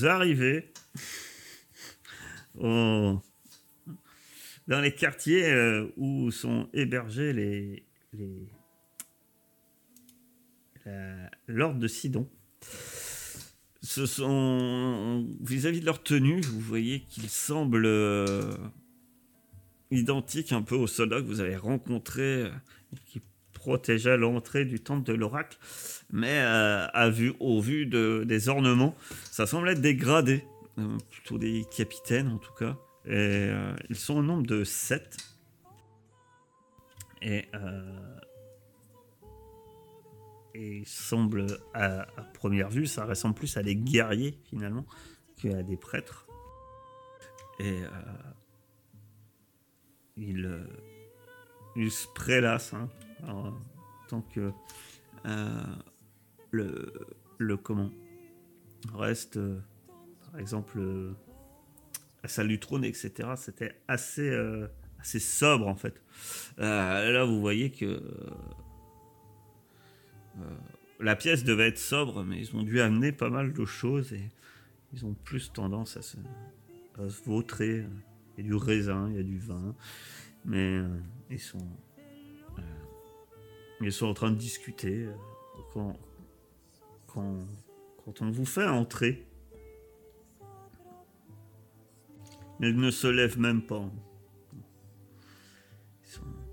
vous arrivez dans les quartiers euh, où sont hébergés les, les- l'ordre de Sidon. Ce sont vis-à-vis de leur tenue, vous voyez qu'ils semblent euh, identiques un peu aux soldats que vous avez rencontrés, euh, qui protégeaient l'entrée du temple de l'oracle, mais euh, à vue, au vu de- des ornements, ça semble être des gradés, euh, plutôt des capitaines en tout cas. Et euh, ils sont au nombre de 7. Et, euh, et ils semblent, à, première vue, ça ressemble plus à des guerriers finalement qu'à des prêtres. Et euh, ils, euh, ils se prélassent hein, en tant que euh, le, le comment reste, euh, par exemple, euh, la salle du trône, etc. C'était assez, euh, assez sobre en fait. Euh, là, vous voyez que euh, la pièce devait être sobre, mais ils ont dû amener pas mal de choses et ils ont plus tendance à se, à se vautrer. Il y a du raisin, il y a du vin, mais euh, ils sont euh, ils sont en train de discuter euh, quand, quand, quand on vous fait entrer. Ils ne se lèvent même pas.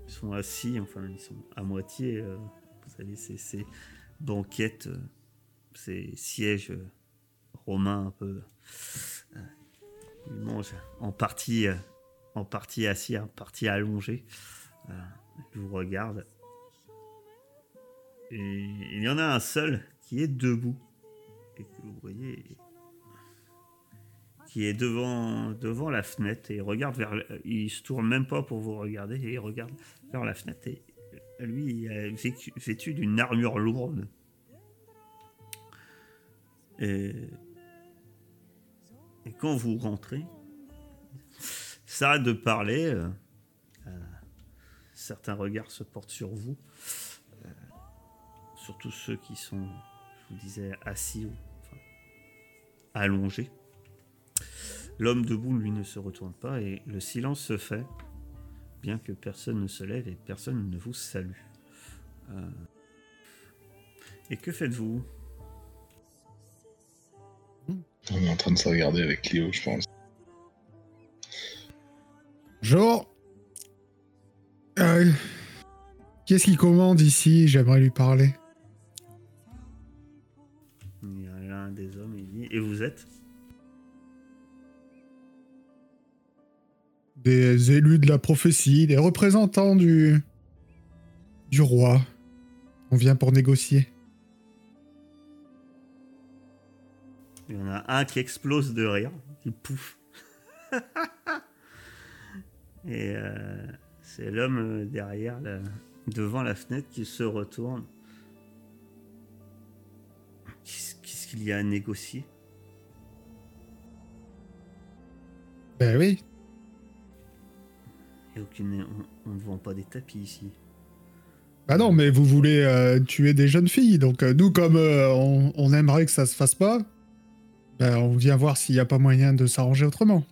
Ils sont, assis, enfin, ils sont à moitié. euh, vous savez, ces banquettes, euh, ces sièges romains un peu. ils mangent en partie, en partie assis, en partie allongés. Euh, ils vous regardent. Il y en a un seul qui est debout. Vous voyez. Qui est devant, devant la fenêtre et il regarde vers. Il se tourne même pas pour vous regarder et il regarde vers la fenêtre. Et lui, il est vêtu d'une armure lourde. Et, quand vous rentrez, s'arrête de parler. euh, euh, certains regards se portent sur vous surtout ceux qui sont, je vous disais, assis ou enfin, allongés. L'homme debout, lui, ne se retourne pas et le silence se fait, bien que personne ne se lève et personne ne vous salue. Euh, Et que faites-vous? On est en train de se regarder avec Cléo, je pense. Bonjour. Euh, Qu'est-ce qu'il commande ici? J'aimerais lui parler. Et vous êtes Des élus de la prophétie, des représentants du du roi. On vient pour négocier. Il y en a un qui explose de rire, qui pouffe. Et euh, c'est l'homme euh, derrière, la- devant la fenêtre, qui se retourne. Qu'est-ce qu'il y a à négocier? Ben oui. A aucune... on, ne vend pas des tapis ici. Bah non, mais vous voulez euh, tuer des jeunes filles, donc euh, nous, comme euh, on, on aimerait que ça se fasse pas, ben on vient voir s'il n'y a pas moyen de s'arranger autrement.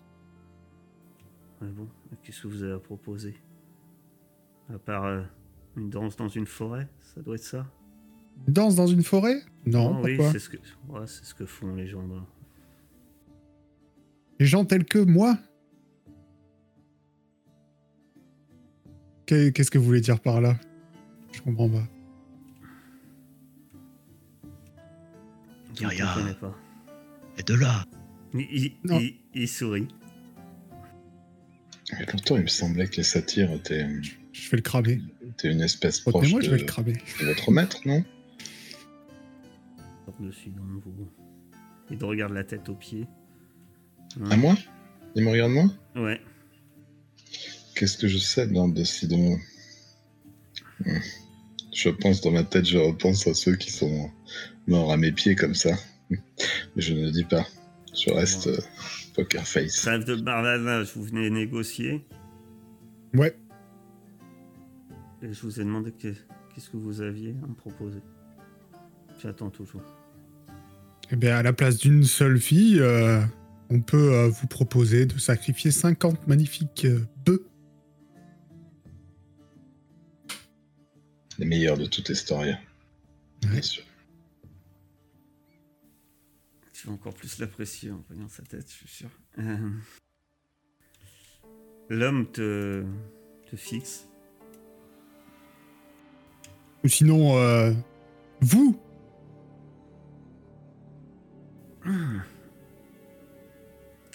Mais bon, qu'est-ce que vous avez à proposer? À part une danse dans une forêt, ça doit être ça Une danse dans une forêt? Non, Ah oui, c'est ce, que... ouais, c'est ce que font les gens. Les gens tels que moi Qu'est- Qu'est-ce que vous voulez dire par là? Je comprends pas. Pas. Et de là. Il, il- il- il sourit. Mais pourtant, il me semblait que les satyres étaient, Je vais le cramer. étaient une espèce proche Retenez-moi, de, je vais le cramer. de votre maître, non? Par-dessus, donc vous. Il te regarde la tête aux pieds. À moi Il me regarde moi Ouais. Qu'est-ce que je sais dans de Sidon Hmm. Je pense dans ma tête, je repense à ceux qui sont morts à mes pieds comme ça. Mais je ne dis pas. Je reste euh, poker face. Trêve de vous venez négocier. Ouais. Et je vous ai demandé que- qu'est-ce que vous aviez à me proposer. J'attends toujours. Eh bien, à la place d'une seule fille, euh, on peut euh, vous proposer de sacrifier 50 magnifiques euh, bœufs. Les meilleurs de toute Estoria. Ouais. Bien sûr. Tu vas encore plus l'apprécier en voyant sa tête, je suis sûr. Euh, L'homme te, te fixe. Ou sinon, euh, vous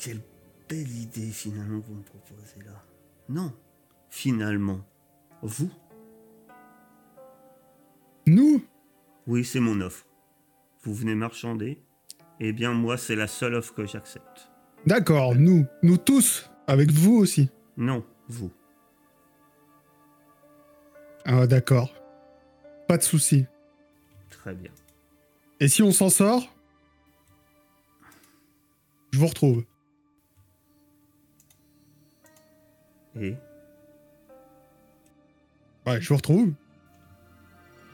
Quelle belle idée finalement que vous me proposez là. Non, finalement, vous Nous? Oui, c'est mon offre. Vous venez marchander? Eh bien, moi, c'est la seule offre que j'accepte. D'accord, nous. Nous tous. Avec vous aussi. Non, vous. Ah, d'accord. Pas de souci. Très bien. Et si on s'en sort? Je vous retrouve. Et Ouais, je vous retrouve.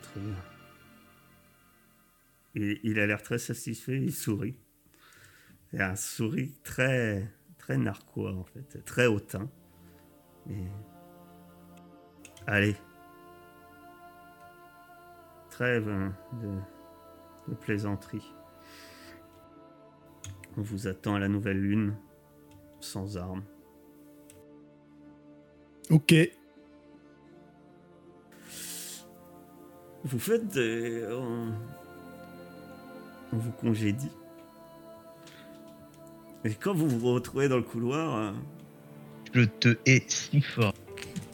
Très bien. Il a l'air très satisfait, il sourit. C'est un sourire très, très narquois en fait, très hautain. Et... Allez. Trêve hein, de, de plaisanterie. On vous attend à la nouvelle lune, sans armes. Ok. Vous faites des... On... vous congédie. Et quand vous vous retrouvez dans le couloir, euh, Je te hais si fort.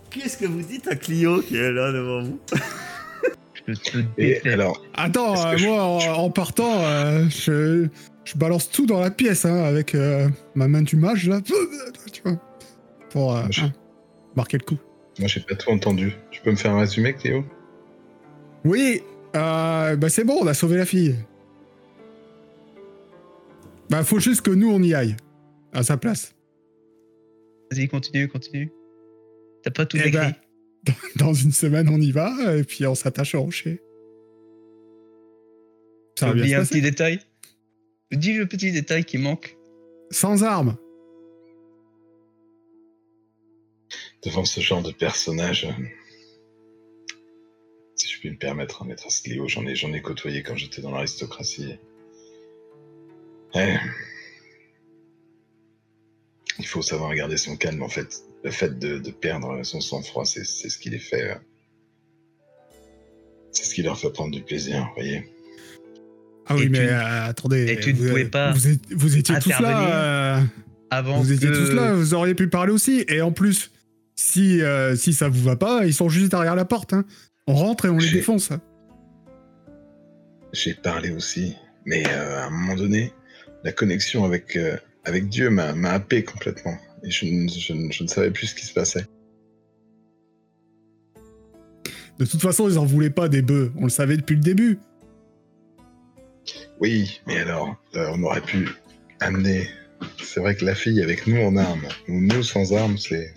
qu'est-ce que vous dites à Clio qui est là devant vous Je te déteste. alors, Attends, euh, je- moi, en, partant, euh, je, je balance tout dans la pièce, hein, avec euh, ma main du mage, là. Tu vois. Pour euh, Je- hein, marquer le coup. moi j'ai pas tout entendu. Tu peux me faire un résumé, Cléo? Oui, euh, bah c'est bon, on a sauvé la fille. Bah faut juste que nous on y aille, à sa place. Vas-y, continue, continue. T'as pas tout Eh écrit. ben, Dans une semaine on y va, et puis on s'attache au rocher. Ça va bien un petit détail Dis le petit détail qui manque. Sans armes. Devant ce genre de personnage, euh, si je puis me permettre, hein, maîtresse Cléo, j'en ai, j'en ai côtoyé quand j'étais dans l'aristocratie. Ouais. Il faut savoir garder son calme, en fait. Le fait de, de perdre son sang-froid, c'est ce qui les fait. euh, C'est ce qui leur fait prendre du plaisir, vous voyez. Ah oui, Et mais tu- euh, attendez. et tu ne vous, pouvais pas Vous, êtes- vous étiez tous là. euh, Avant vous étiez que... tous là, vous auriez pu parler aussi. Et en plus, si, euh, si ça vous va pas, ils sont juste derrière la porte. hein. On rentre et on les défonce. J'ai parlé aussi, mais euh, à un moment donné, la connexion avec, euh, avec Dieu m'a m'a happé complètement. Et je, je ne savais plus ce qui se passait. De toute façon, ils en voulaient pas des bœufs. On le savait depuis le début. Oui, mais alors, euh, on aurait pu amener. C'est vrai que la fille avec nous en armes, ou nous sans armes, c'est.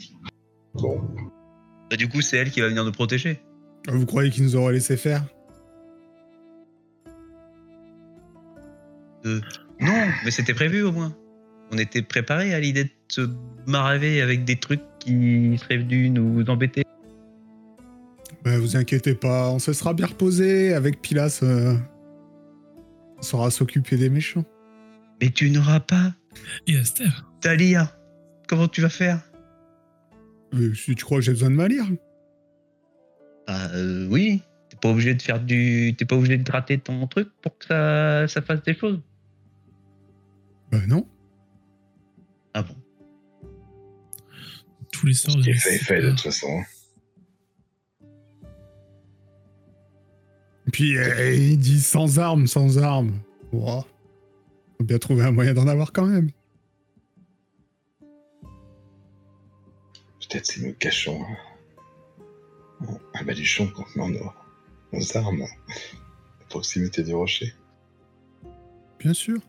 Bon, Bah, du coup, c'est elle qui va venir nous protéger. Vous croyez qu'ils nous auraient laissé faire? Euh, Non, mais c'était prévu au moins. On était préparé à l'idée de se maraver avec des trucs qui seraient venus nous embêter. Ben, Vous inquiétez pas, on se sera bien reposé avec Pilas. euh, On saura s'occuper des méchants. Mais tu n'auras pas Et Esther? Talia. Comment tu vas faire? Si tu crois que j'ai besoin de ma lyre Bah euh, oui. T'es pas obligé de faire du. T'es pas obligé de gratter ton truc pour que ça, ça fasse des choses. Ben non. Ah bon. Tous les ce sorts la fait fait de toute façon. Et puis euh, ils disent sans armes, sans armes. Ouah. Faut bien trouver un moyen d'en avoir quand même. Peut-être si nous cachons un, un baluchon contenant nos, nos armes à proximité du rocher. Bien sûr.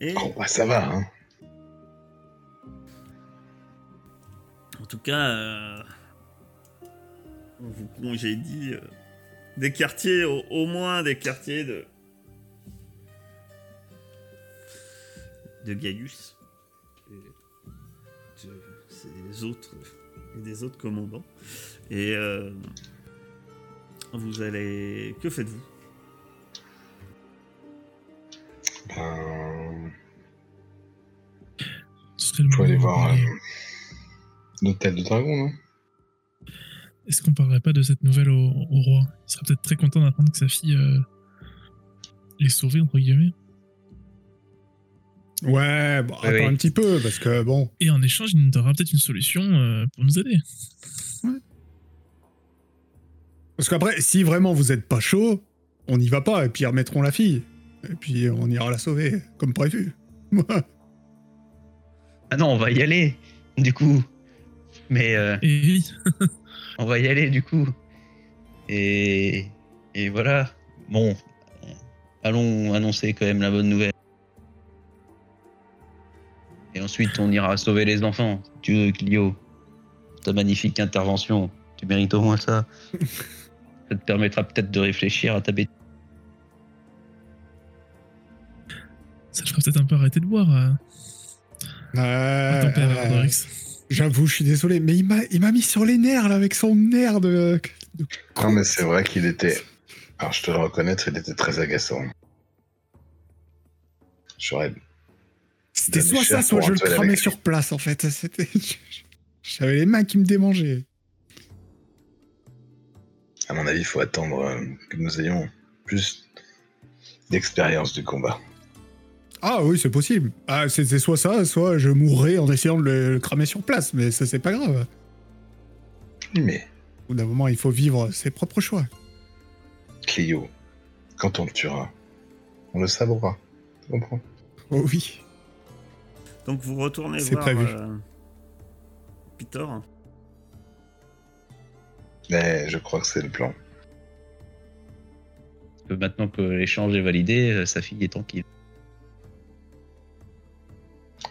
Et Oh, bah ça va, hein. en tout cas, euh, on vous congédie euh, des quartiers, au, au moins des quartiers de. de Gaius. Des autres. des autres commandants. Et. euh, vous allez. Que faites-vous? Ben, Ce serait le faut aller voir euh, l'hôtel de dragon, non? Est-ce qu'on parlerait pas de cette nouvelle au, au roi? Il serait peut-être très content d'apprendre que sa fille euh, est sauvée, entre guillemets. Ouais, bon, Oui, attends oui. un petit peu, parce que bon. Et en échange, il nous donnera peut-être une solution euh, pour nous aider. Parce qu'après, si vraiment vous êtes pas chaud, on n'y va pas, et puis ils remettront la fille. Et puis on ira la sauver, comme prévu. Ah non, on va y aller, du coup. Mais euh, Et oui, on va y aller, du coup. Et, et voilà. Bon, allons annoncer quand même la bonne nouvelle. Ensuite, on ira sauver les enfants. Tu veux, Clio. Ta magnifique intervention. Tu mérites au moins ça. ça te permettra peut-être de réfléchir à ta bêtise. ça le fera peut-être un peu arrêter de boire euh, Euh, euh. J'avoue, je suis désolé, mais il m'a, il m'a mis sur les nerfs là avec son de. de Non, mais c'est vrai qu'il était. Alors, je te le reconnaître, il était très agaçant. J'aurais. C'était soit ça, soit je le cramais sur place en fait. J'avais les mains qui me démangeaient. À mon avis, il faut attendre euh, que nous ayons plus d'expérience du combat. Ah oui, c'est possible. Ah, c'était soit ça, soit je mourrais en essayant de le, le cramer sur place, mais ça c'est pas grave. Mais, Au bout d'un moment, il faut vivre ses propres choix. Clio, quand on le tuera, on le sabrera. Tu comprends? Oh oui. Donc vous retournez C'est voir prévu. euh, Peter. Mais je crois que c'est le plan. Que Maintenant que l'échange est validé, euh, sa fille est tranquille.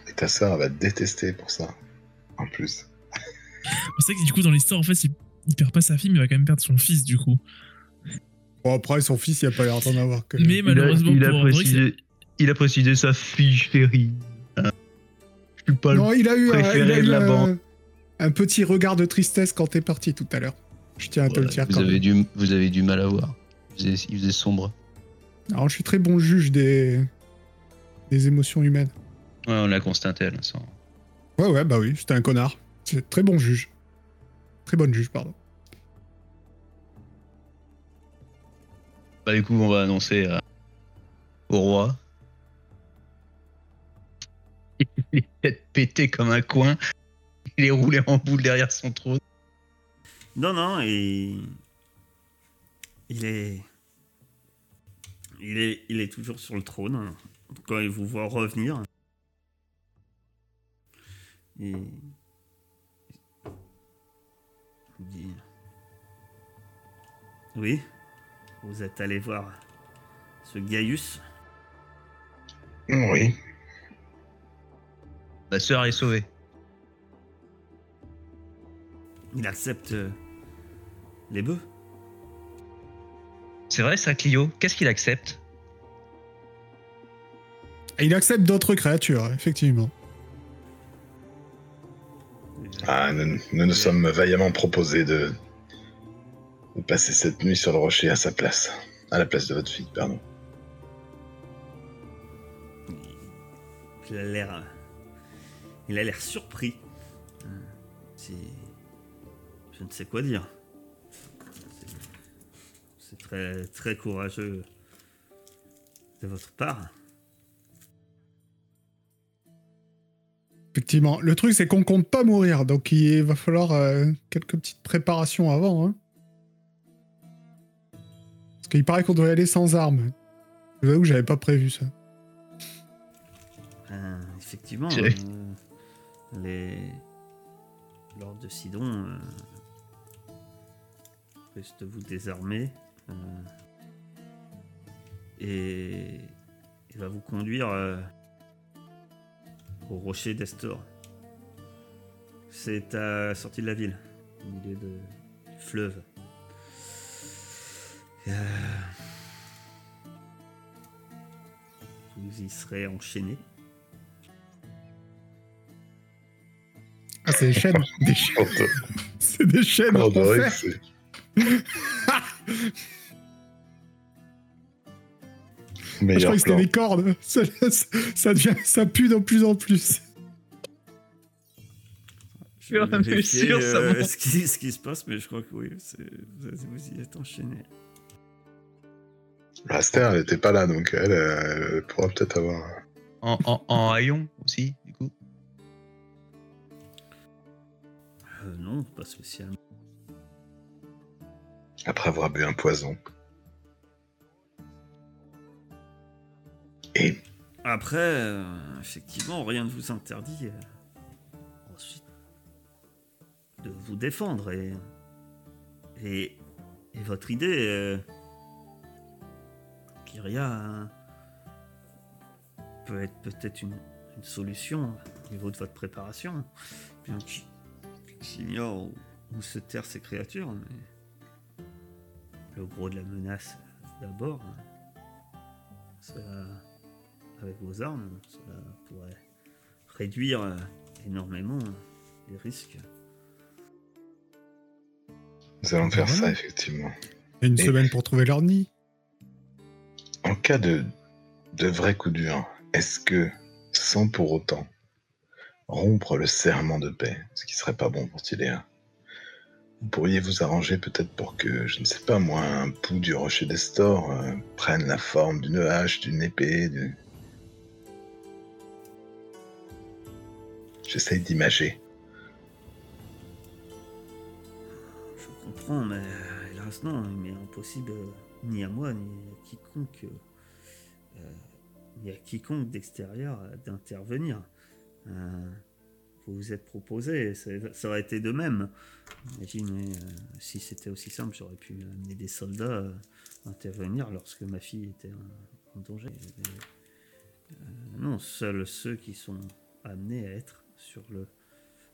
Et ta sœur va te détester pour ça. En plus. C'est vrai que du coup, dans l'histoire, en fait, il, il perd pas sa fille, mais il va quand même perdre son fils, du coup. Bon, après, son fils, il a pas l'air d'en avoir que. Mais malheureusement, il a, pour précisé, il a précisé sa fille chérie. Je suis pas le non, il a eu, un, il préféré a eu de la un- bande. un petit regard de tristesse quand t'es parti tout à l'heure. Je tiens à te le dire vous, quand avez même. du, vous avez du mal à voir. Il faisait, il faisait sombre. Alors, je suis très bon juge des, des émotions humaines. Ouais, on l'a constaté à l'instant. Ouais, ouais, bah oui, c'était un connard. C'est très bon juge. Très bonne juge, pardon. Bah, du coup, on va annoncer à- au roi. Il est peut-être pété comme un coin. Il est roulé en boule derrière son trône. Non, non, et. Il est. Il est, il est toujours sur le trône quand il vous voit revenir. Et. Il dit. Oui, vous êtes allé voir ce Gaius? Oui. Ma sœur est sauvée. Il accepte euh, les bœufs. C'est vrai ça, Clio? Qu'est-ce qu'il accepte? Et il accepte d'autres créatures, effectivement. Ah, nous, nous nous sommes vaillamment proposés de, de passer cette nuit sur le rocher à sa place. À la place de votre fille, pardon. Il a l'air. Il a l'air surpris. Euh, C'est. Je ne sais quoi dire. C'est- très, très courageux de votre part. Effectivement. Le truc, c'est qu'on compte pas mourir, donc il va falloir euh, quelques petites préparations avant. Hein. Parce qu'il paraît qu'on doit y aller sans armes. Je vous avoue que j'avais pas prévu ça. Euh, effectivement, euh, les lors de Sidon euh, de vous désarmer euh, et il va vous conduire euh, au rocher d'Estor. C'est à la sortie de la ville, au milieu du fleuve. Vous y serez enchaîné. C'est des chaînes. Des chaînes. C'est des chaînes en c'est- Je croyais que c'était des cordes. Ça, ça devient, ça pue de plus en plus. Je Fur et à mesure, ça euh, ce, qui, ce qui se passe, mais je crois que oui, c'est- vous vous y êtes enchaîné. Aster, elle était pas là, donc elle, euh, elle pourra peut-être avoir. En, en, en haillon aussi, du coup. Non, pas spécialement. Après avoir bu un poison. Et Après, euh, effectivement, rien ne vous interdit euh, ensuite de vous défendre. Et, et, et votre idée, euh, Kyria, peut être peut-être une, une solution au niveau de votre préparation. Bien j'ignore où, où se terrent ces créatures, mais le gros de la menace d'abord, ça avec vos armes, cela pourrait réduire euh, énormément les risques. nous allons faire Voilà. ça, effectivement. Une Et- semaine pour trouver leur nid. En cas de, de vrai coup dur, est-ce que, sans pour autant rompre le serment de paix, ce qui serait pas bon pour Tiléa, vous pourriez vous arranger peut-être pour que, je ne sais pas moi, un bout du rocher des stores euh, prenne la forme d'une hache, d'une épée, d'une... J'essaye d'imager. Je comprends, mais euh, hélas non, il m'est impossible, euh, ni à moi, ni à quiconque, ni à quiconque d'extérieur, d'intervenir. Euh, vous vous êtes proposé, ça, aurait été de même. Imaginez, euh, si c'était aussi simple, j'aurais pu amener des soldats euh, intervenir lorsque ma fille était en, danger. Euh, non, seuls ceux qui sont amenés à être sur le,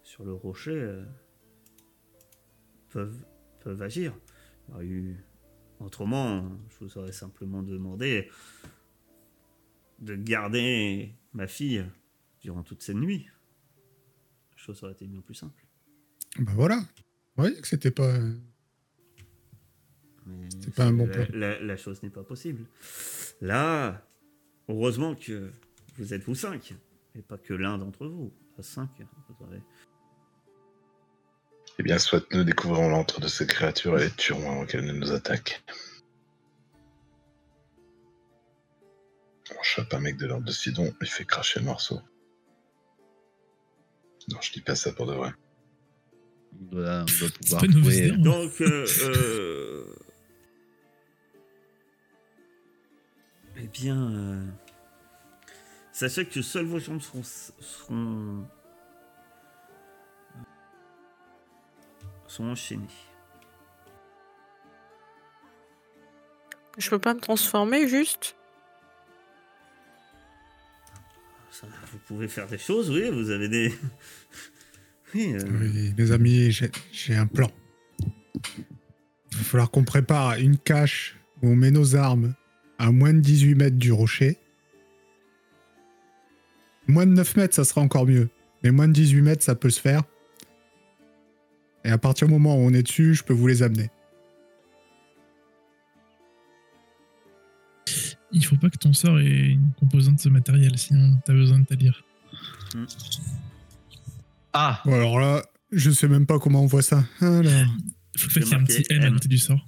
sur le rocher peuvent, peuvent agir. Y eu... Autrement, je vous aurais simplement demandé de garder ma fille durant toute cette nuit. La chose aurait été bien plus simple. Bah voilà. Vous voyez que c'était pas. Mais C'est pas un bon la, plan. la- la chose n'est pas possible. Là, heureusement que vous êtes vous cinq, et pas que l'un d'entre vous. À cinq, vous aurez... Eh bien, soit nous découvrons l'antre de ces créatures et les tuerons avant qu'elles ne nous attaquent. On chope un mec de l'ordre de Sidon, il fait cracher le morceau. Non, je dis pas ça pour de vrai. On doit, on doit pouvoir pas une mauvaise trouver. idée, hein. Donc, euh, euh, eh bien, euh, sachez que seules vos jambes seront, seront, sont enchaînées. Je peux pas me transformer juste Vous pouvez faire des choses, oui, vous avez des... oui, euh, Oui, les amis, j'ai j'ai un plan. Il va falloir qu'on prépare une cache où on met nos armes à moins de 18 mètres du rocher. Moins de 9 mètres, ça sera encore mieux. Mais moins de 18 mètres, ça peut se faire. Et à partir du moment où on est dessus, je peux vous les amener. Il faut pas que ton sort ait une composante matérielle, sinon t'as besoin de ta lire. Ah Bon, alors là, je sais même pas comment on voit ça. Alors, Faut qu'il y ait un petit N à M. côté du sort.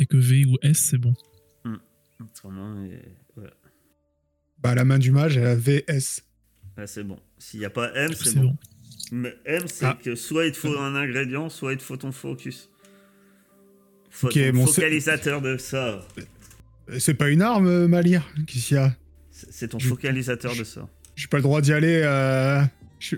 A que V ou S, c'est bon. autrement, et voilà. bah, la main du mage, elle a VS. Là, c'est bon. S'il n'y a pas M, c'est C'est bon. bon. Mais M, c'est Ah. que soit il te faut un ingrédient, soit il te faut ton focus. Faut Ok, ton bon, focalisateur de ça. Euh, C'est pas une arme, euh, Malir Qu'est-ce qu'il y a C'est ton focalisateur de ça. J'ai pas le droit d'y aller. euh, je-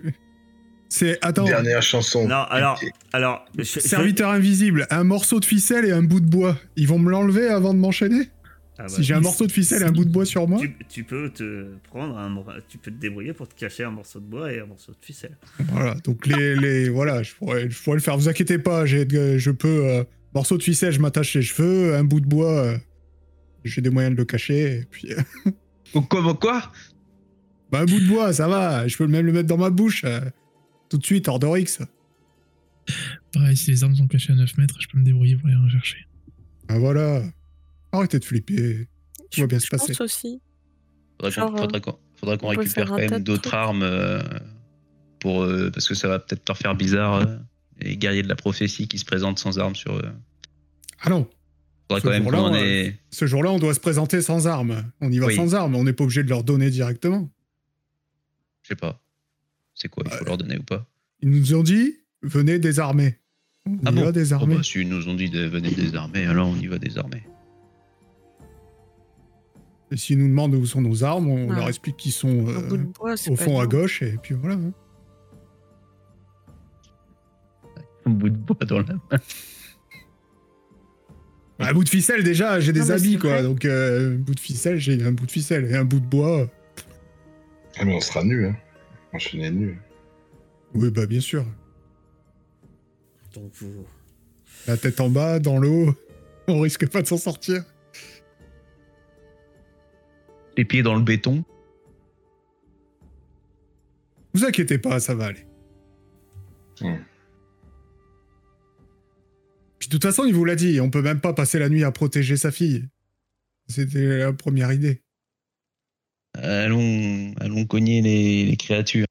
C'est. Attends. Dernière chanson. Non, alors, alors, je- je- Serviteur invisible, un morceau de ficelle et un bout de bois. Ils vont me l'enlever avant de m'enchaîner Ah bah, Si j'ai un morceau de ficelle et un bout de bois sur moi tu, tu peux te prendre un, mor- tu peux te débrouiller pour te cacher un morceau de bois et un morceau de ficelle. Voilà, donc les, les voilà, je pourrais, je pourrais le faire. Vous inquiétez pas, je peux euh, morceau de ficelle, je m'attache les cheveux, un bout de bois, euh, j'ai des moyens de le cacher, et puis... Ou quoi, quoi? Bah, un bout de bois, ça va, je peux même le mettre dans ma bouche, euh, tout de suite, hors d'Orix. Pareil, si les armes sont cachées à 9 mètres, je peux me débrouiller pour aller en chercher. Ah voilà. Arrêtez de flipper. Tout va bien se Je passer. pense aussi. Faudrait qu'on faudrait qu'on- récupère quand même d'autres armes euh, pour euh, parce que ça va peut-être leur faire bizarre euh, les guerriers de la prophétie qui se présentent sans armes sur eux. Ah non, Ce jour-là, on- ait. ce jour-là, on doit se présenter sans armes. On y va Oui. sans armes, on n'est pas obligé de leur donner directement. Je sais pas. C'est quoi Il faut Ouais. leur donner ou pas? Ils nous ont dit, venez désarmés. On Ah y bon? va Oh désarmés. bah, si ils nous ont dit de venir désarmer, alors on y va désarmer. Et s'ils nous demandent où sont nos armes, on Ouais. leur explique qu'ils sont euh, bois, au pas fond à gauche, et puis voilà. hein. Un bout de bois dans la main. Un bout de ficelle, déjà, j'ai des habits, quoi. Donc, euh, un bout de ficelle, j'ai un bout de ficelle. Et un bout de bois, Ah, mais on sera nus, hein. Moi, je suis né nu. oui, bah bien sûr. Donc vous. La tête en bas, dans l'eau, on risque pas de s'en sortir. Les pieds dans le béton. Vous inquiétez pas, ça va aller. Hmm. Puis de toute façon, il vous l'a dit, on peut même pas passer la nuit à protéger sa fille. C'était la première idée. Allons, allons cogner les, les créatures.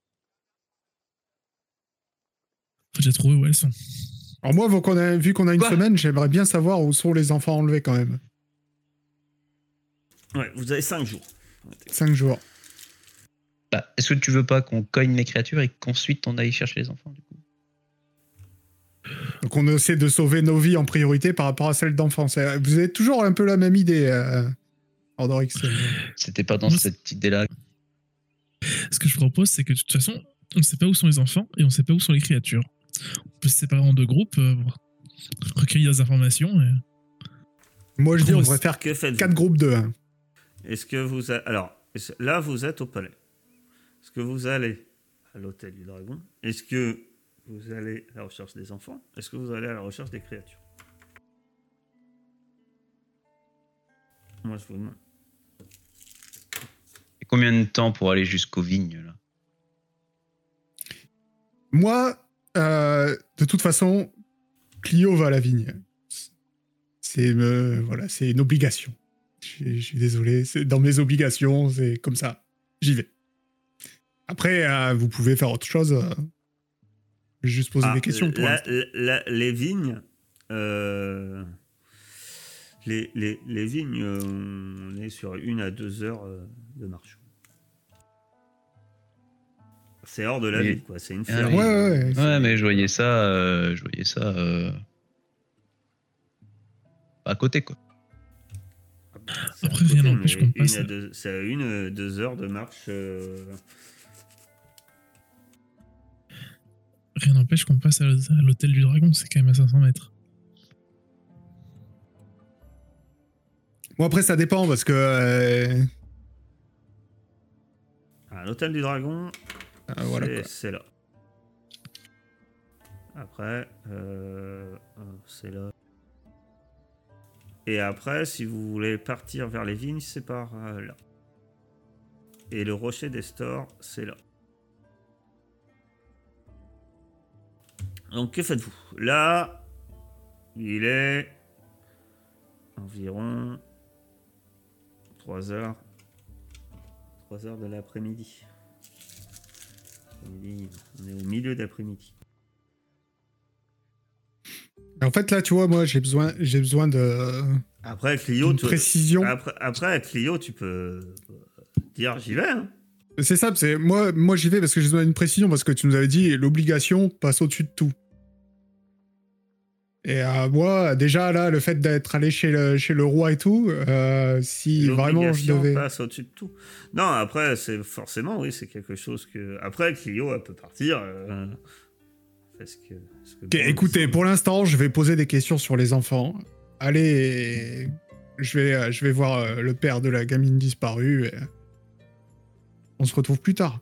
Faut déjà trouver où elles sont. Alors moi, vu qu'on a, vu qu'on a une Quoi semaine, j'aimerais bien savoir où sont les enfants enlevés quand même. Ouais, vous avez 5 jours. Cinq jours. Bah, Est-ce que tu veux pas qu'on cogne les créatures et qu'ensuite on aille chercher les enfants du coup? Donc on essaie de sauver nos vies en priorité par rapport à celles d'enfants. C'est- Vous avez toujours un peu la même idée, euh, Ordorix. C'était pas dans cette idée-là. Ce que je propose, c'est que de toute façon, on ne sait pas où sont les enfants et on ne sait pas où sont les créatures. On peut se séparer en deux groupes, euh, recueillir des informations. et- Moi, je dis, on devrait faire Que quatre groupes de 1. Est-ce que vous a- alors est-ce- là vous êtes au palais. Est-ce que vous allez à l'hôtel du dragon? Est-ce que vous allez à la recherche des enfants Est-ce que vous allez à la recherche des créatures? Moi je vous demande. Et combien de temps pour aller jusqu'aux vignes là? Moi, euh, de toute façon, Clio va à la vigne. C'est euh, voilà, c'est une obligation. Je suis désolé, c'est dans mes obligations, c'est comme ça. J'y vais. Après, euh, vous pouvez faire autre chose. Juste poser Ah, des questions pour la- l'instant. la- les vignes, euh, les, les, les vignes, euh, on est sur une à deux heures euh, de marche. C'est hors de la ville, quoi. C'est une Ah oui. Ouais, ouais, ouais. Ouais, mais je voyais ça, euh, je voyais ça euh, à côté quoi. C'est à Après, rien côté, n'empêche mais qu'on une passe. à deux- C'est à une, deux heures de marche. Rien n'empêche qu'on passe à l'hôtel du dragon, c'est quand même à 500 mètres. Bon, après, ça dépend parce que. euh, à l'hôtel du dragon, euh, voilà, c'est- là. Après, euh, c'est là. Et après, si vous voulez partir vers les vignes, c'est par euh, là. Et le rocher des stores, c'est là. Donc, que faites-vous? Là, il est environ 3 heures. 3 heures de l'après-midi. Après-midi, On est au milieu d'après-midi. En fait, là, tu vois, moi, j'ai besoin, j'ai besoin de. Après, Clio, d'une tu... précision. après, après, Clio, tu peux euh, dire j'y vais. hein. C'est ça, c'est moi, moi j'y vais parce que j'ai besoin d'une précision parce que tu nous avais dit l'obligation passe au-dessus de tout. Et à moi, déjà là, le fait d'être allé chez le, chez le roi et tout, euh, si vraiment je devais. passe au-dessus de tout. Non, après, c'est forcément, oui, c'est quelque chose que. Après, Clio, elle peut partir. euh, fait ce que, ce que Ok, bon lui écoutez, pour l'instant, je vais poser des questions sur les enfants. Allez, je vais, euh, je vais voir euh, le père de la gamine disparue. et On se retrouve plus tard,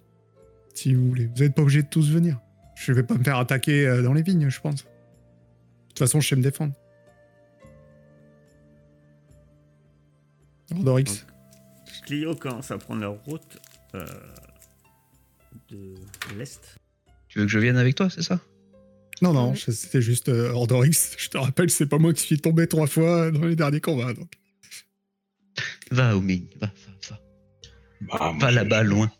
si vous voulez. Vous n'êtes pas obligé de tous venir. Je vais pas me faire attaquer euh, dans les vignes, je pense. De toute façon, je sais me défendre. Oh. Ordorix. Clio commence à prendre leur route euh, de l'Est. Tu veux que je vienne avec toi, c'est ça? Non, non, c'était juste euh, Ordorix. Je te rappelle, c'est pas moi qui suis tombé trois fois dans les derniers combats. Donc. Va, Omi, va, va, va. Bah, va là-bas, loin.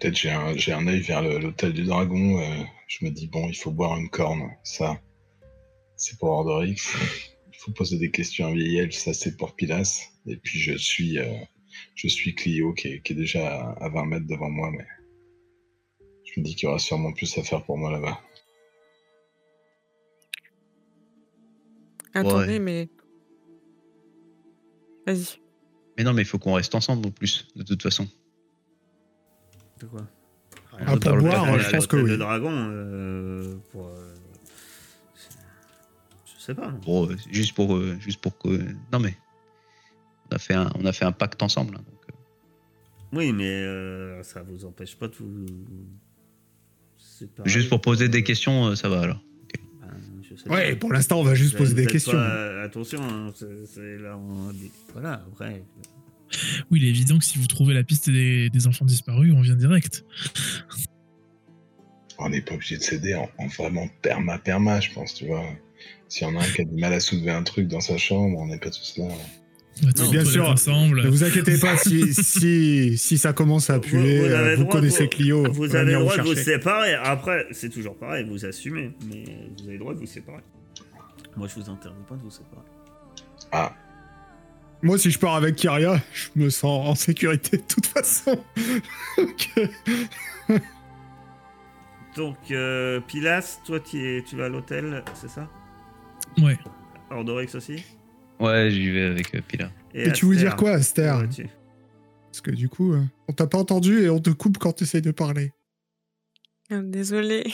Peut-être j'ai un, j'ai un œil vers l'hôtel du dragon. Euh, je me dis, bon, il faut boire une corne. Ça, c'est pour Ordorix. Il faut poser des questions à vieil elfe. Ça, c'est pour Pilas. Et puis, je suis, euh, je suis Clio qui est, qui est déjà à, à 20 mètres devant moi. Mais je me dis qu'il y aura sûrement plus à faire pour moi là-bas. Attendez, Ouais. mais. Vas-y. Mais non, mais il faut qu'on reste ensemble en plus, de toute façon. De quoi? Ah, pour boire, je pense que Le oui. dragon, euh, pour. euh, sais pas. Bon, euh, juste pour, euh, juste pour que. Non mais, on a fait un, on a fait un pacte ensemble. hein, donc, euh, Oui, mais euh, ça vous empêche pas de vous. séparer. juste pour poser des questions, ça va alors. Ben, je sais Ouais, pas. pour l'instant, on va juste poser des questions. pas- attention, hein, c'est c'est là on dit. Voilà, après. Oui, il est évident que si vous trouvez la piste des, des enfants disparus, on vient direct. On n'est pas obligé de céder en, en vraiment perma-perma, je pense, tu vois. Si on a un qui a du mal à soulever un truc dans sa chambre, on n'est pas tous là. Non, bien sûr. ensemble. Ne vous inquiétez pas, si, si, si ça commence à Vous- puer, vous euh, vous, connaissez Clio. Vous avez le droit de vous séparer. Après, c'est toujours pareil, vous assumez. Mais vous avez le droit de vous séparer. Moi, je vous interdis pas de vous séparer. Ah, Moi, si je pars avec Kyria, je me sens en sécurité de toute façon. Donc, euh, Donc, euh, Pilas, toi, tu, es, tu vas à l'hôtel, c'est ça? Ouais. Ordorix aussi Ouais, j'y vais avec euh, Pilar. Et tu voulais dire quoi, Aster Parce que du coup, euh, on t'a pas entendu et on te coupe quand tu essayes de parler. Désolée.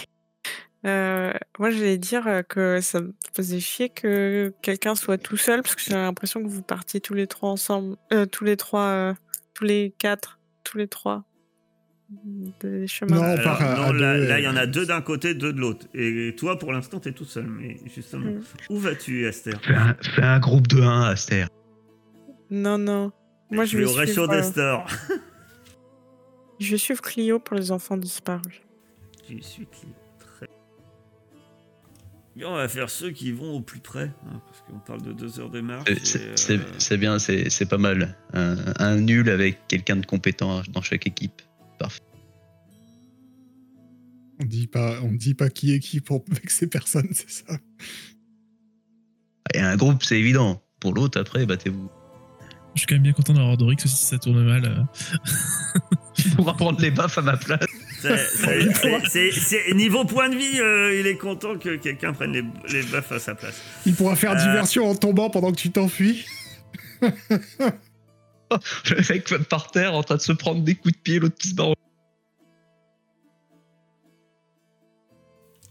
Euh, moi, j'allais dire euh, que ça me faisait chier que quelqu'un soit tout seul parce que j'ai l'impression que vous partiez tous les trois ensemble, euh, tous les trois, euh, tous les quatre, tous les trois des chemins. Non, on Alors, part à- non, à là, deux, là, il y en a deux d'un côté, deux de l'autre. Et toi, pour l'instant, t'es tout seul. Mais justement, Mm. où vas-tu, Esther? Fais un, fais un groupe de 1, Aster. Non, non. Moi, je vais suivre, euh, je vais suivre Clio pour les enfants disparus. Je suis qui très. Bien, on va faire ceux qui vont au plus près, hein, parce qu'on parle de deux heures de marche. C'est euh, bien, c'est c'est pas mal. Un, un nul avec quelqu'un de compétent dans chaque équipe. On dit pas, on dit pas qui est qui pour vexer personne, c'est ça. Et un groupe, c'est évident. Pour l'autre, après, battez-vous. Je suis quand même bien content d'avoir Dorix aussi si ça tourne mal. euh. Tu pourras prendre les baffes à ma place. c'est- niveau point de vie, euh, il est content que quelqu'un prenne les, les buffs à sa place. Il pourra faire Euh. diversion en tombant pendant que tu t'enfuis. Le mec par terre en train de se prendre des coups de pied, l'autre qui se barre.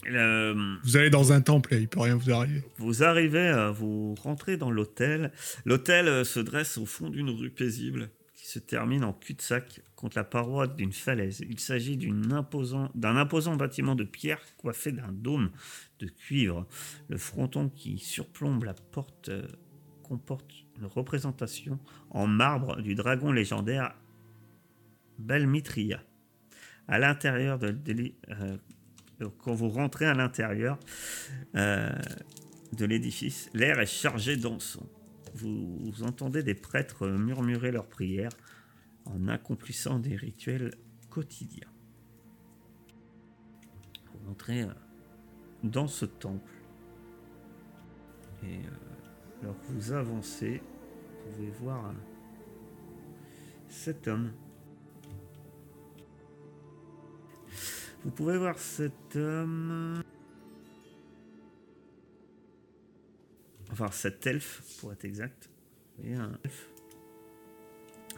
Euh, Vous allez dans un temple et il peut rien vous arriver. Vous arrivez, euh, vous rentrez dans l'hôtel. L'hôtel euh, se dresse au fond d'une rue paisible qui se termine en cul-de-sac contre la paroi d'une falaise. Il s'agit d'une imposant- d'un imposant bâtiment de pierre coiffé d'un dôme de cuivre. Le fronton qui surplombe la porte comporte une représentation en marbre du dragon légendaire Balmitria. À l'intérieur de, l'é- euh, quand vous rentrez à l'intérieur, euh, de l'édifice, l'air est chargé d'encens. Vous, entendez des prêtres murmurer leurs prières en accomplissant des rituels quotidiens. Vous entrez euh, dans ce temple. Et euh, alors que vous avancez, vous pouvez voir euh, cet homme. Vous pouvez voir cet homme. Enfin, cet elfe, pour être exact. Vous voyez, un elfe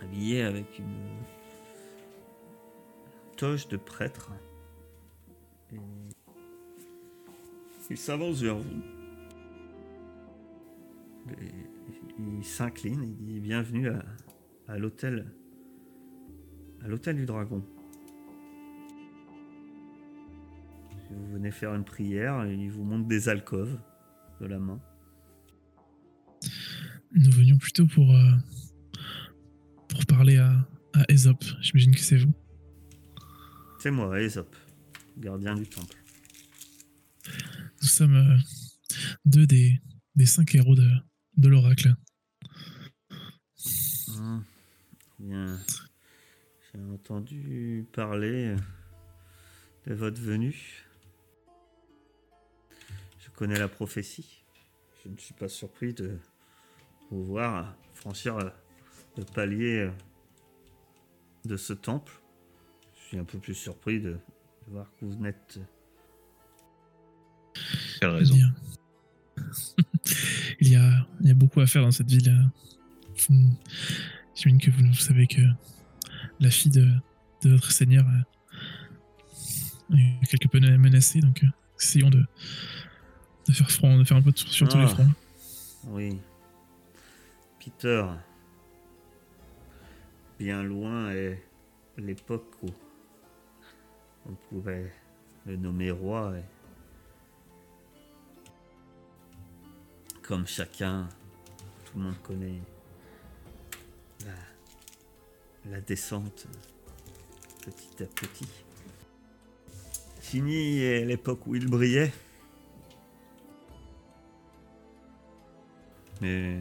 habillé avec une toge de prêtre. Il s'avance vers vous. Il s'incline et dit Bienvenue à, à l'hôtel. À l'hôtel du dragon. Vous venez faire une prière et il vous montre des alcôves de la main. Nous venions plutôt pour euh, parler à, à Aesop. J'imagine que c'est vous. C'est moi, Aesop, gardien du temple. Nous sommes euh, deux des, des cinq héros de, de l'oracle. Bien. J'ai entendu parler de votre venue. Je connais la prophétie. Je ne suis pas surpris de vous voir franchir le palier de ce temple. Je suis un peu plus surpris de, de voir que vous n'êtes Quelle raison Bien. Il, y a, beaucoup à faire dans cette ville. euh. J'imagine que vous, vous savez que la fille de, de votre seigneur euh, est quelque peu menacée, donc euh, essayons de, de faire front, de faire un peu de- sur tous les Ah. fronts. Oui. Peter. Bien loin est l'époque où on pouvait le nommer roi et comme chacun, tout le monde connaît la, descente petit à petit. Fini l'époque où il brillait. Mais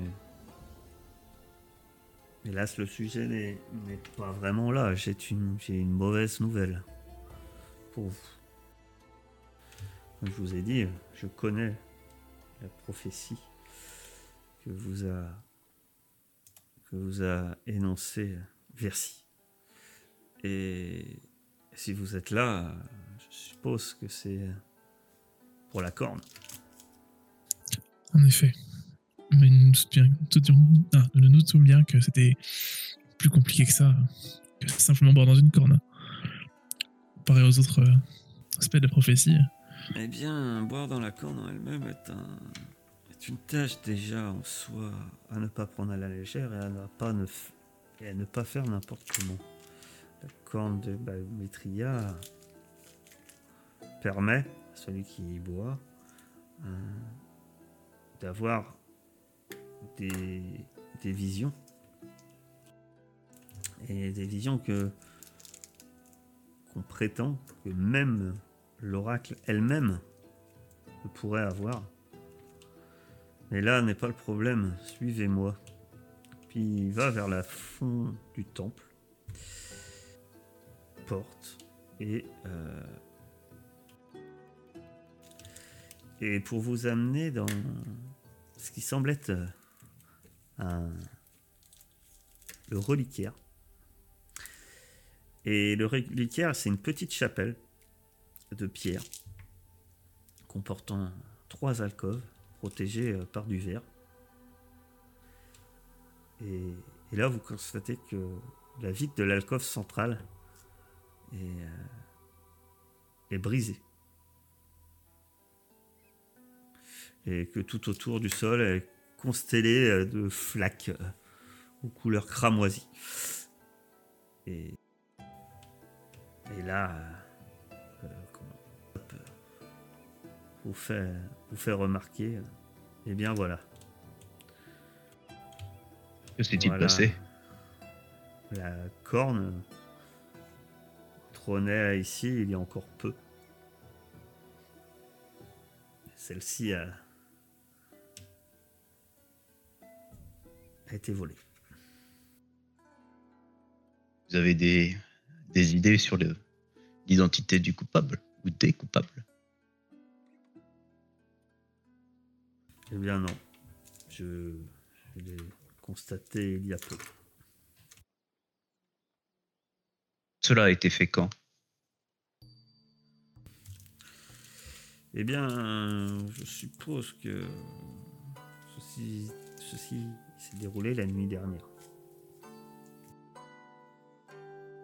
hélas, le sujet n'est pas vraiment là. J'ai une, une mauvaise nouvelle pour vous. Comme je vous ai dit, je connais la prophétie que vous a que vous a énoncée Versi. Et si vous êtes là, je suppose que c'est pour la corne. En effet. Mais nous nous doutons bien, tout- ah, nous nous doutons bien que c'était plus compliqué que ça, que simplement boire dans une corne. Comparé aux autres euh, aspects de la prophétie. Eh bien, boire dans la corne en elle-même est, un, est une tâche déjà en soi à ne pas prendre à la légère et à ne pas, ne à ne pas faire n'importe comment. La corne de Baométria permet à celui qui y boit euh, d'avoir des, des visions. Et des visions que qu'on prétend que même l'oracle elle-même pourrait avoir. Mais là n'est pas le problème. Suivez-moi. Puis il va vers la fond du temple. Porte. Et, euh, et pour vous amener dans ce qui semble être euh, un, le reliquaire. Et le reliquaire, c'est une petite chapelle de pierre comportant trois alcôves protégées euh, par du verre. Et, là, vous constatez que la vitre de l'alcôve centrale est, euh, brisée. Et que tout autour du sol est constellé euh, de flaques aux couleurs cramoisies. Et, là, vous fait, vous fait remarquer, eh bien voilà. Que s'est-il Voilà. passé? La corne trônait ici il y a encore peu. Celle-ci a, a été volée. Vous avez des, des idées sur l'identité du coupable ou des coupables? Eh bien non, je, je l'ai constaté il y a peu. Cela a été fait quand? Eh bien, je suppose que ceci, ceci s'est déroulé la nuit dernière.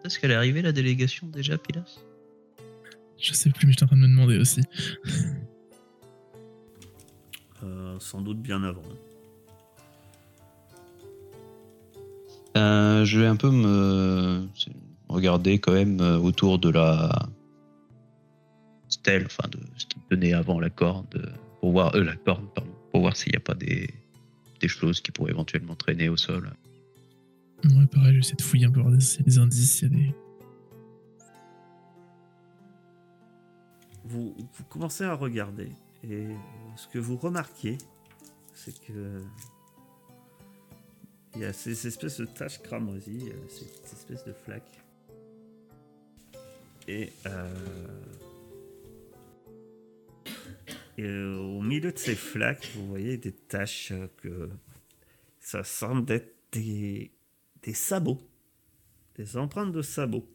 Est-ce qu'elle est arrivée la délégation déjà, Pilas? Je sais plus, mais j'étais en train de me demander aussi. Sans doute bien avant. Euh, je vais un peu me regarder quand même euh, autour de la stèle, enfin de ce qui tenait avant la corde, pour voir euh, la corne, pardon, pour voir s'il n'y a pas des, des choses qui pourraient éventuellement traîner au sol. Ouais, pareil, j'essaie de fouiller un peu, voir s'il y a des indices, s'il y a des. Vous, vous commencez à regarder et ce que vous remarquez, c'est que il y a ces espèces de taches cramoisies, euh, ces petites espèces de flaques. Et, euh, euh, au milieu de ces flaques, vous voyez des taches que ça semble être des sabots, des empreintes de sabots.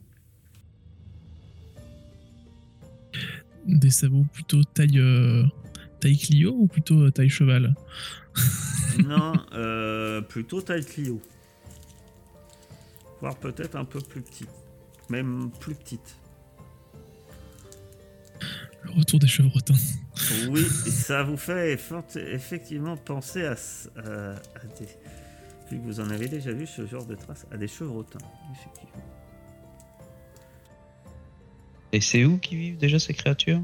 Des sabots plutôt taille, euh, taille Clio ou plutôt euh, taille cheval? Non, euh, plutôt taille Clio. Voire peut-être un peu plus petite. Même plus petite. Le retour des chevrotins. Oui, ça vous fait effectivement penser à, s- à- à des. Vu que vous en avez déjà vu ce genre de traces, à des chevrotins, effectivement. Et c'est où qui vivent déjà ces créatures?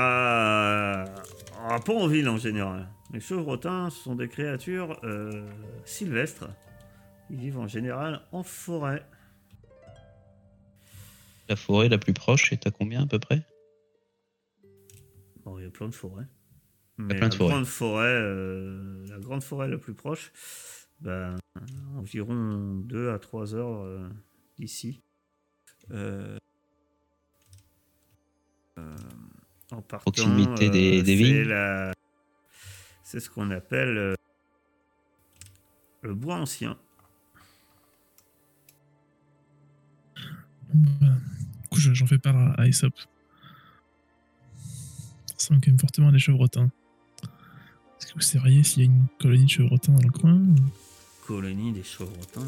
Euh, pas en ville en général. Les chevrotins sont des créatures euh, sylvestres. Ils vivent en général en forêt. La forêt la plus proche est à combien à peu près? Bon, il y a plein de forêts. Mais plein de la forêts. grande forêt, euh, la grande forêt la plus proche, ben, environ 2 à 3 heures euh, d'ici. Euh, euh, en partant, Proximité des- des c'est vignes la- C'est ce qu'on appelle euh, le bois ancien. Du coup, je- j'en fais part à, Aesop. Ça ressemble quand même fortement à des chevrotins. Est-ce que vous seriez s'il y a une colonie de chevrotins dans le coin ou- Colonie des chevrotins.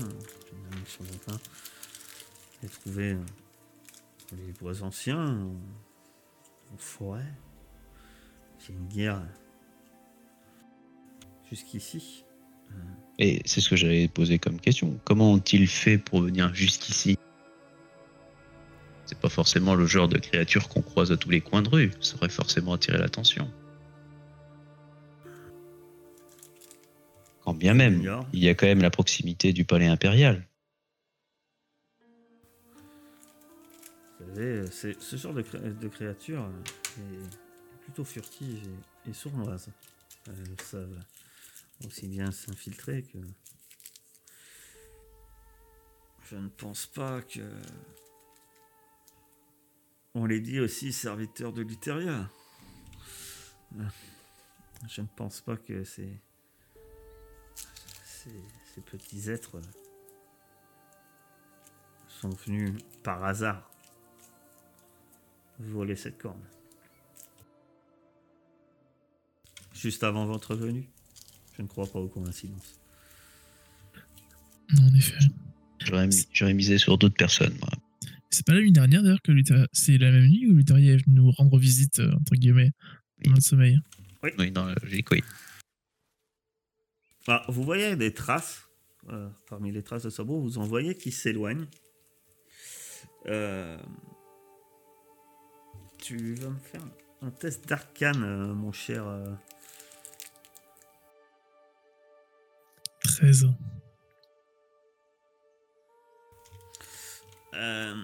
Chevrotins. J'ai trouvé euh, les bois anciens en, en forêt. C'est une guerre jusqu'ici. Et c'est ce que j'avais posé comme question. Comment ont-ils fait pour venir jusqu'ici? C'est pas forcément le genre de créature qu'on croise à tous les coins de rue. Ça aurait forcément attiré l'attention. Quand bien même, il y a quand même la proximité du palais impérial. Savez, c'est- ce genre de, de créature euh, est plutôt furtive et, sournoise. Elles savent aussi bien s'infiltrer que. Je ne pense pas que. On les dit aussi serviteurs de Luteria. Euh, Je ne pense pas que ces petits êtres sont venus par hasard voler cette corne. Juste avant votre venue. Je ne crois pas aux coïncidences. Non, en effet. J'aurais mis- j'aurais misé sur d'autres personnes, moi. C'est pas la nuit dernière d'ailleurs que Lutheria- c'est la même nuit où Lutheria est venu nous rendre visite, euh, entre guillemets, dans notre sommeil. Oui, dans la logique, oui. Ah, vous voyez des traces, euh, parmi les traces de sabots, vous en voyez qui s'éloignent. Euh, tu vas me faire un test d'arcane, euh, mon cher. euh, 13. Euh,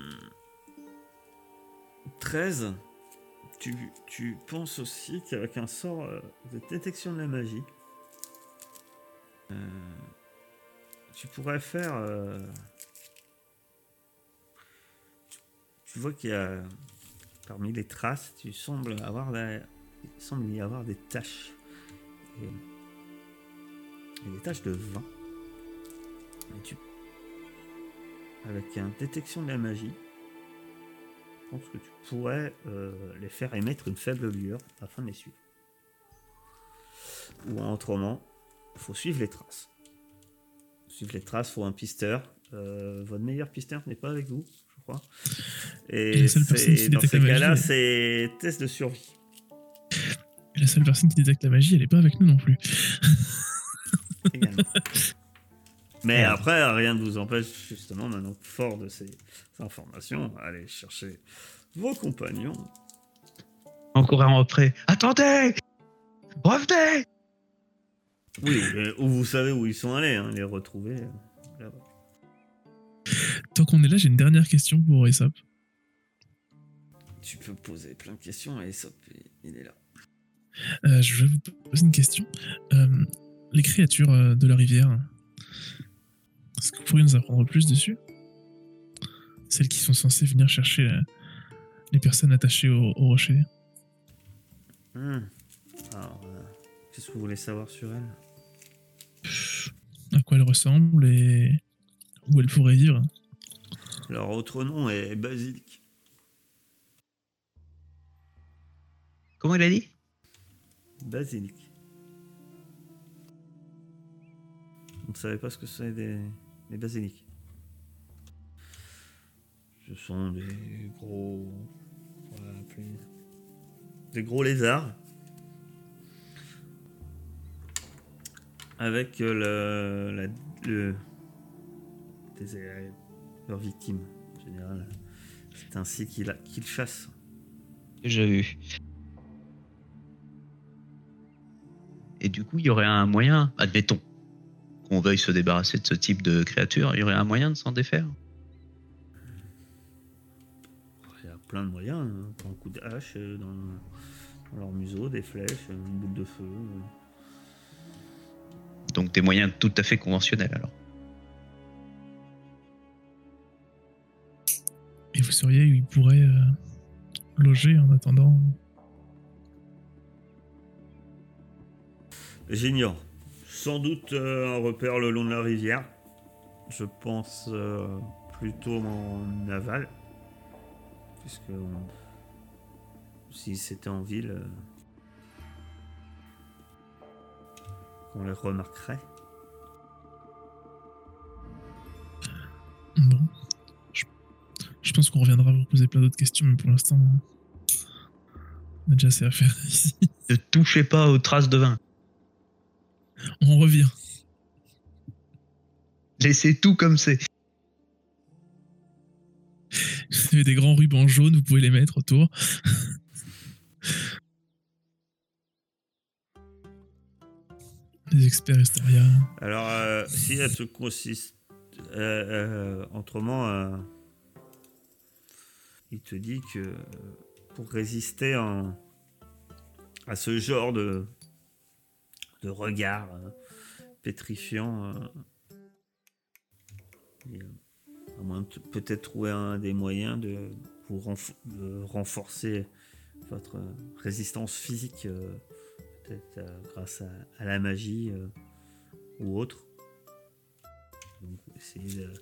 13, tu, tu penses aussi qu'avec un sort euh, de détection de la magie, euh, tu pourrais faire. euh, tu vois qu'il y a. Parmi les traces, tu sembles avoir il semble y avoir des taches. Des taches de vin. Et tu avec un détection de la magie, je pense que tu pourrais euh, les faire émettre une faible lueur afin de les suivre. Ou autrement, il faut suivre les traces. Suivre les traces, faut un pisteur. Euh, votre meilleur pisteur n'est pas avec vous, je crois. Et Et la seule personne qui dans détecte ces la magie, cas-là, elle- c'est test de survie. Et la seule personne qui détecte la magie, elle est pas avec nous non plus. Mais après, rien ne vous empêche, justement, maintenant, fort de ces informations, à aller chercher vos compagnons Encore un après. Attendez Revenez Oui, ou vous savez où ils sont allés, hein, les retrouver. euh, là-bas. Tant qu'on est là, j'ai une dernière question pour Aesop. Tu peux poser plein de questions et Aesop, il est là. Euh, je vais vous poser une question. Euh, les créatures euh, de la rivière, est-ce que vous pourriez nous apprendre plus dessus? Celles qui sont censées venir chercher les personnes attachées au, au rocher. Hmm. Alors, euh, qu'est-ce que vous voulez savoir sur elle À quoi elles ressemblent et où elles pourraient vivre? Leur autre nom est Basilic. Comment il a dit? Basilic. Vous ne savez pas ce que c'est des, des basiliques Ce sont des gros. on Des gros lézards. Avec euh, le. la- le des- leurs victimes, en général. C'est ainsi qu'ils qu'ils chassent. Déjà vu. Et du coup, il y aurait un moyen, admettons, qu'on veuille se débarrasser de ce type de créature, il y aurait un moyen de s'en défaire Il y a plein de moyens. hein. Un coup de hache euh, dans, dans leur museau, des flèches, une boule de feu. euh. Donc des moyens tout à fait conventionnels alors. Et vous sauriez où ils pourraient euh, loger en attendant J'ignore. Sans doute euh, un repère le long de la rivière. Je pense euh, plutôt en aval. Puisque on- si c'était en ville, euh, on les remarquerait. Bon. Je, je pense qu'on reviendra vous poser plein d'autres questions, mais pour l'instant, on a déjà assez à faire ici. Ne touchez pas aux traces de vin. On revient. Laissez tout comme c'est. Vous avez des grands rubans jaunes, vous pouvez les mettre autour. Les experts historiens. Alors, euh, si elle se consiste. Euh, euh, autrement, euh, il te dit que euh, pour résister en- à ce genre de, de regard euh, pétrifiant, euh, euh, peut-être trouver un des moyens de, renforcer votre résistance physique, peut-être grâce à, la magie ou autre. Donc, essayer de-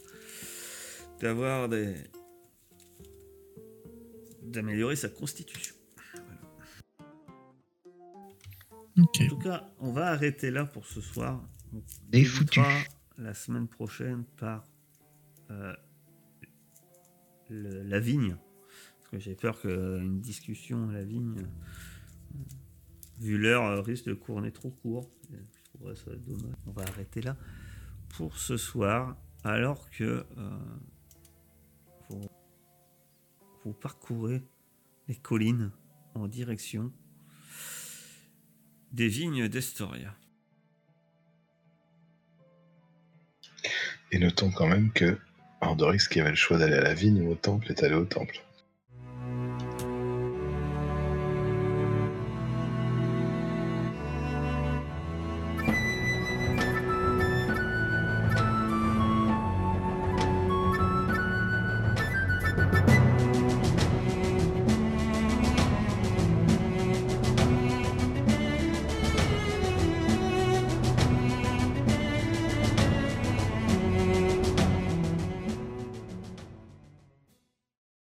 d'avoir des. d'améliorer sa constitution. En tout cas, on va arrêter là pour ce soir. On débutera foutus. la semaine prochaine par euh, le- la vigne. Parce que j'ai peur qu'une discussion à la vigne, euh, vu l'heure, euh, risque de couronner trop court. Et Je trouverais ça dommage. On va arrêter là pour ce soir, alors que euh, vous, vous parcourez les collines en direction des vignes d'Estoria. Et notons quand même que Ordorix, qui avait le choix d'aller à la vigne ou au temple, est allé au temple.